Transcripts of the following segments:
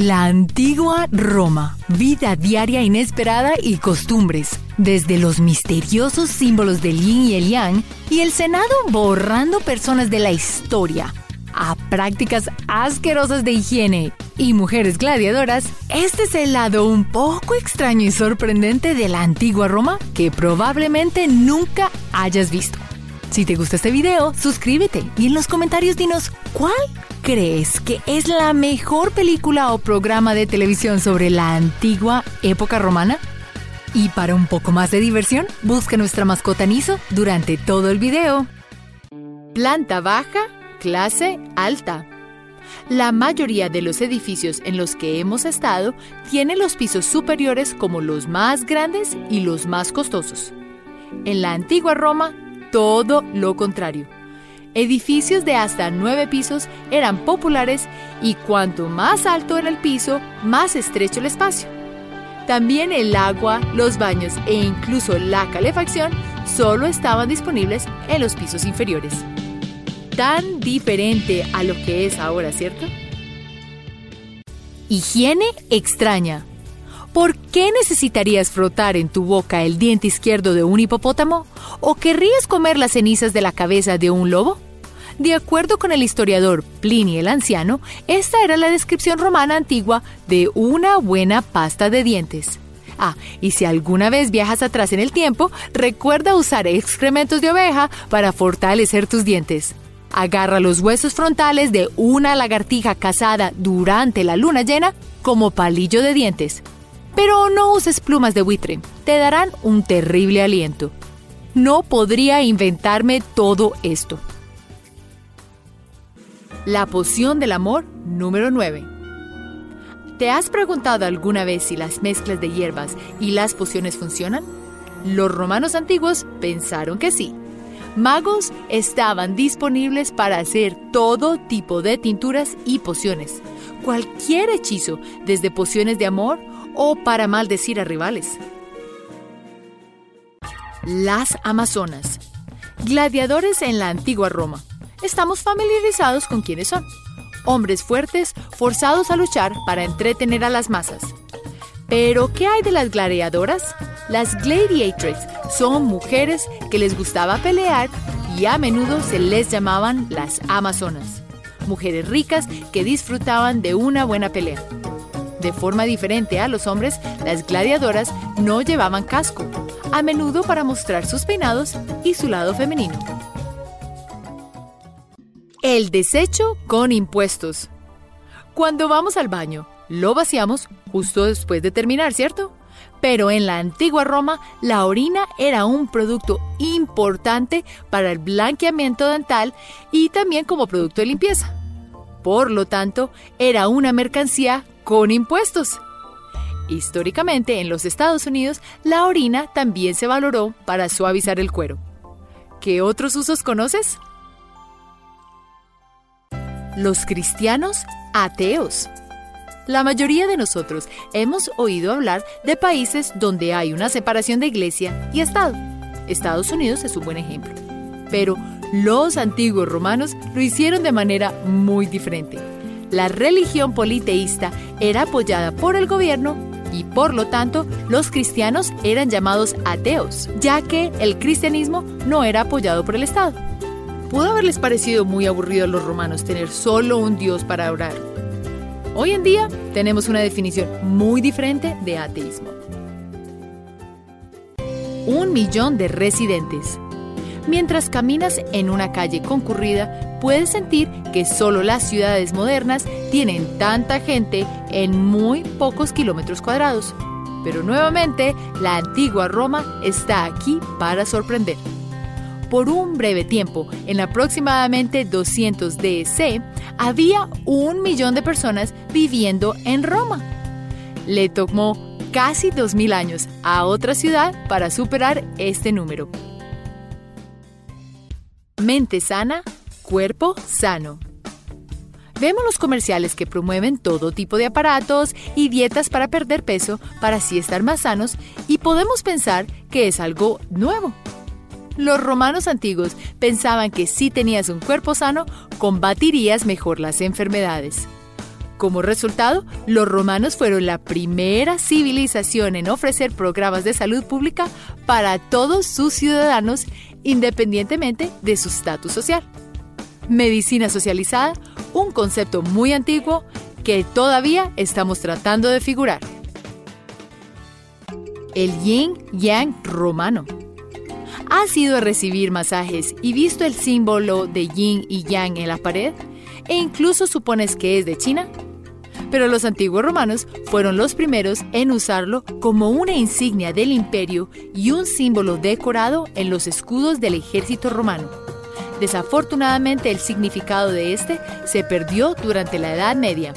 La antigua Roma, vida diaria inesperada y costumbres, desde los misteriosos símbolos del yin y el yang y el Senado borrando personas de la historia, a prácticas asquerosas de higiene y mujeres gladiadoras, este es el lado un poco extraño y sorprendente de la antigua Roma que probablemente nunca hayas visto. Si te gusta este video, suscríbete y en los comentarios dinos cuál crees que es la mejor película o programa de televisión sobre la antigua época romana? Y para un poco más de diversión, busca nuestra mascota Niso durante todo el video. Planta baja, clase alta. La mayoría de los edificios en los que hemos estado tienen los pisos superiores como los más grandes y los más costosos. En la antigua Roma, todo lo contrario Edificios de hasta nueve pisos eran populares y cuanto más alto era el piso, más estrecho el espacio. También el agua, los baños e incluso la calefacción solo estaban disponibles en los pisos inferiores. Tan diferente a lo que es ahora, ¿cierto? Higiene extraña. ¿Por qué necesitarías frotar en tu boca el diente izquierdo de un hipopótamo? ¿O querrías comer las cenizas de la cabeza de un lobo? De acuerdo con el historiador Plinio el Anciano, esta era la descripción romana antigua de una buena pasta de dientes. Ah, y si alguna vez viajas atrás en el tiempo, recuerda usar excrementos de oveja para fortalecer tus dientes. Agarra los huesos frontales de una lagartija cazada durante la luna llena como palillo de dientes. Pero no uses plumas de buitre, te darán un terrible aliento. No podría inventarme todo esto. La poción del amor número 9. ¿Te has preguntado alguna vez si las mezclas de hierbas y las pociones funcionan? Los romanos antiguos pensaron que sí. Magos estaban disponibles para hacer todo tipo de tinturas y pociones. Cualquier hechizo, desde pociones de amor o para maldecir a rivales. Las Amazonas. Gladiadores en la antigua Roma. Estamos familiarizados con quiénes son. Hombres fuertes forzados a luchar para entretener a las masas. Pero, ¿qué hay de las gladiadoras? Las gladiatrix son mujeres que les gustaba pelear y a menudo se les llamaban las amazonas. Mujeres ricas que disfrutaban de una buena pelea. De forma diferente a los hombres, las gladiadoras no llevaban casco, a menudo para mostrar sus peinados y su lado femenino. El desecho con impuestos. Cuando vamos al baño, lo vaciamos justo después de terminar, ¿cierto? Pero en la antigua Roma, la orina era un producto importante para el blanqueamiento dental y también como producto de limpieza. Por lo tanto, era una mercancía con impuestos. Históricamente, en los Estados Unidos, la orina también se valoró para suavizar el cuero. ¿Qué otros usos conoces? Los cristianos ateos. La mayoría de nosotros hemos oído hablar de países donde hay una separación de iglesia y Estado. Estados Unidos es un buen ejemplo. Pero los antiguos romanos lo hicieron de manera muy diferente la religión politeísta era apoyada por el gobierno y por lo tanto los cristianos eran llamados ateos, ya que el cristianismo no era apoyado por el Estado. Pudo haberles parecido muy aburrido a los romanos tener solo un Dios para orar. Hoy en día tenemos una definición muy diferente de ateísmo. Un millón de residentes. Mientras caminas en una calle concurrida, puedes sentir que solo las ciudades modernas tienen tanta gente en muy pocos kilómetros cuadrados. Pero nuevamente, la antigua Roma está aquí para sorprender. Por un breve tiempo, en aproximadamente 200 DC, había un millón de personas viviendo en Roma. Le tomó casi 2.000 años a otra ciudad para superar este número. Mente sana cuerpo sano. Vemos los comerciales que promueven todo tipo de aparatos y dietas para perder peso para así estar más sanos y podemos pensar que es algo nuevo. Los romanos antiguos pensaban que si tenías un cuerpo sano, combatirías mejor las enfermedades. Como resultado, los romanos fueron la primera civilización en ofrecer programas de salud pública para todos sus ciudadanos independientemente de su estatus social. Medicina socializada, un concepto muy antiguo que todavía estamos tratando de figurar. El yin yang romano. ¿Has ido a recibir masajes y visto el símbolo de yin y yang en la pared? ¿E incluso supones que es de China? Pero los antiguos romanos fueron los primeros en usarlo como una insignia del imperio y un símbolo decorado en los escudos del ejército romano. Desafortunadamente el significado de este se perdió durante la Edad Media.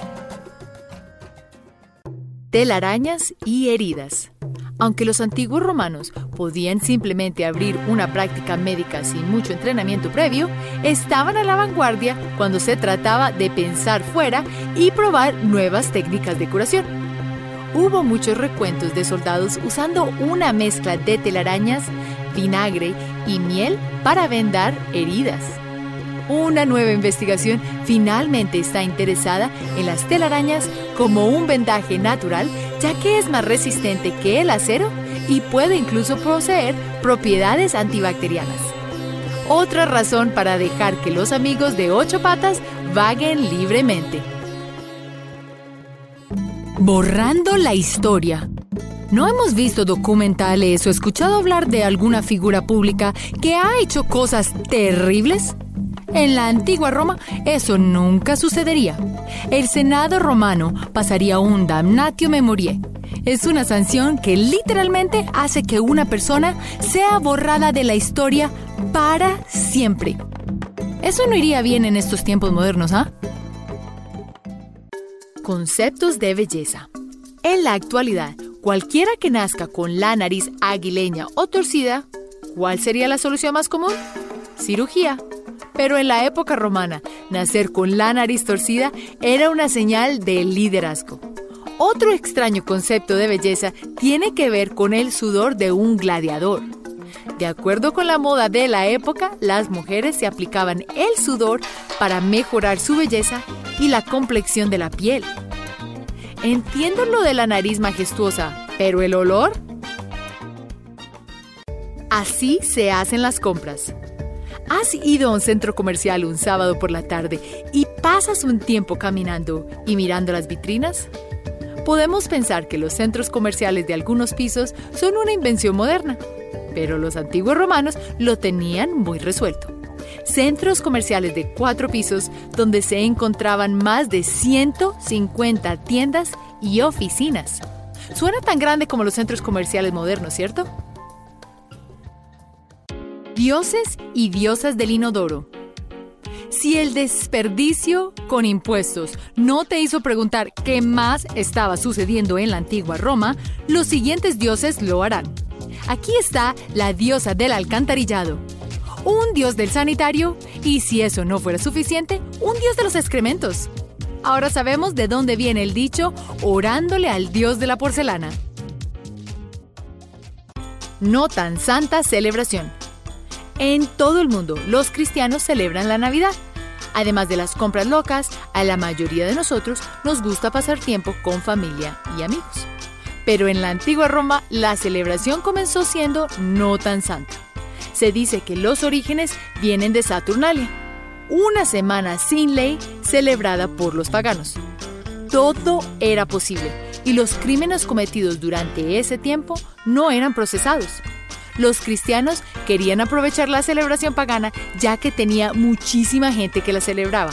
Telarañas y heridas. Aunque los antiguos romanos podían simplemente abrir una práctica médica sin mucho entrenamiento previo, estaban a la vanguardia cuando se trataba de pensar fuera y probar nuevas técnicas de curación. Hubo muchos recuentos de soldados usando una mezcla de telarañas, vinagre y miel para vendar heridas. Una nueva investigación finalmente está interesada en las telarañas como un vendaje natural, ya que es más resistente que el acero y puede incluso poseer propiedades antibacterianas. Otra razón para dejar que los amigos de ocho patas vaguen libremente. Borrando la historia. ¿No hemos visto documentales o escuchado hablar de alguna figura pública que ha hecho cosas terribles? En la antigua Roma eso nunca sucedería. El Senado romano pasaría un damnatio memoriae. Es una sanción que literalmente hace que una persona sea borrada de la historia para siempre. Eso no iría bien en estos tiempos modernos, ¿ah? Conceptos de belleza. En la actualidad, cualquiera que nazca con la nariz aguileña o torcida, ¿cuál sería la solución más común? Cirugía. Pero en la época romana, nacer con la nariz torcida era una señal de liderazgo. Otro extraño concepto de belleza tiene que ver con el sudor de un gladiador. De acuerdo con la moda de la época, las mujeres se aplicaban el sudor para mejorar su belleza y la complexión de la piel. Entiendo lo de la nariz majestuosa, pero el olor... Así se hacen las compras. ¿Has ido a un centro comercial un sábado por la tarde y pasas un tiempo caminando y mirando las vitrinas? Podemos pensar que los centros comerciales de algunos pisos son una invención moderna, pero los antiguos romanos lo tenían muy resuelto. Centros comerciales de cuatro pisos donde se encontraban más de 150 tiendas y oficinas. Suena tan grande como los centros comerciales modernos, ¿cierto? Dioses y diosas del inodoro. Si el desperdicio con impuestos no te hizo preguntar qué más estaba sucediendo en la antigua Roma, los siguientes dioses lo harán. Aquí está la diosa del alcantarillado, un dios del sanitario y si eso no fuera suficiente, un dios de los excrementos. Ahora sabemos de dónde viene el dicho orándole al dios de la porcelana. No tan santa celebración. En todo el mundo, los cristianos celebran la Navidad. Además de las compras locas, a la mayoría de nosotros nos gusta pasar tiempo con familia y amigos. Pero en la antigua Roma, la celebración comenzó siendo no tan santa. Se dice que los orígenes vienen de Saturnalia, una semana sin ley celebrada por los paganos. Todo era posible y los crímenes cometidos durante ese tiempo no eran procesados los cristianos querían aprovechar la celebración pagana ya que tenía muchísima gente que la celebraba,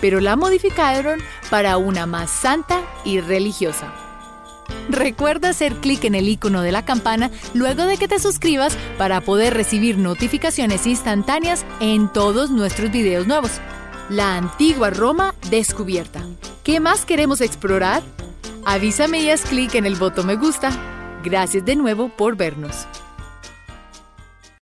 pero la modificaron para una más santa y religiosa. Recuerda hacer clic en el icono de la campana luego de que te suscribas para poder recibir notificaciones instantáneas en todos nuestros videos nuevos. La antigua Roma descubierta. ¿Qué más queremos explorar? Avísame y haz clic en el botón me gusta. Gracias de nuevo por vernos.